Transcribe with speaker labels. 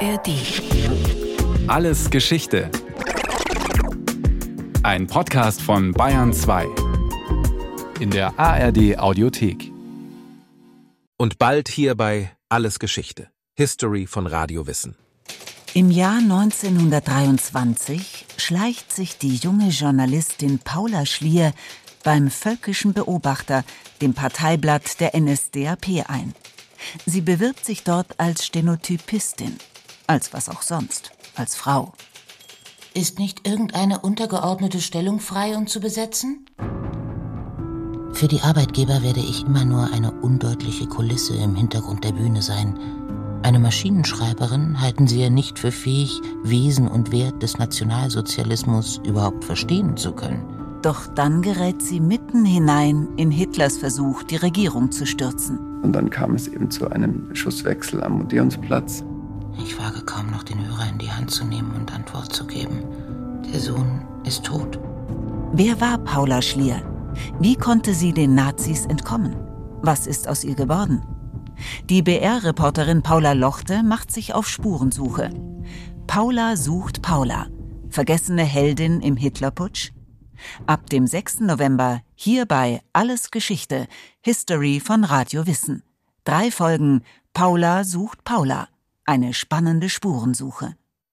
Speaker 1: ARD.
Speaker 2: Alles Geschichte. Ein Podcast von Bayern 2. In der ARD Audiothek.
Speaker 3: Und bald hier bei Alles Geschichte. History von Radio Wissen.
Speaker 4: Im Jahr 1923 schleicht sich die junge Journalistin Paula Schlier beim Völkischen Beobachter, dem Parteiblatt der NSDAP, ein. Sie bewirbt sich dort als Stenotypistin, als was auch sonst, als Frau.
Speaker 5: Ist nicht irgendeine untergeordnete Stellung frei und zu besetzen? Für die Arbeitgeber werde ich immer nur eine undeutliche Kulisse im Hintergrund der Bühne sein. Eine Maschinenschreiberin halten sie ja nicht für fähig, Wesen und Wert des Nationalsozialismus überhaupt verstehen zu können.
Speaker 4: Doch dann gerät sie mitten hinein in Hitlers Versuch, die Regierung zu stürzen.
Speaker 6: Und dann kam es eben zu einem Schusswechsel am Odeonsplatz.
Speaker 5: Ich wage kaum noch den Hörer in die Hand zu nehmen und Antwort zu geben. Der Sohn ist tot.
Speaker 4: Wer war Paula Schlier? Wie konnte sie den Nazis entkommen? Was ist aus ihr geworden? Die BR-Reporterin Paula Lochte macht sich auf Spurensuche. Paula sucht Paula. Vergessene Heldin im Hitlerputsch? Ab dem 6. November hier bei Alles Geschichte, History von Radio Wissen. Drei Folgen Paula sucht Paula. Eine spannende Spurensuche.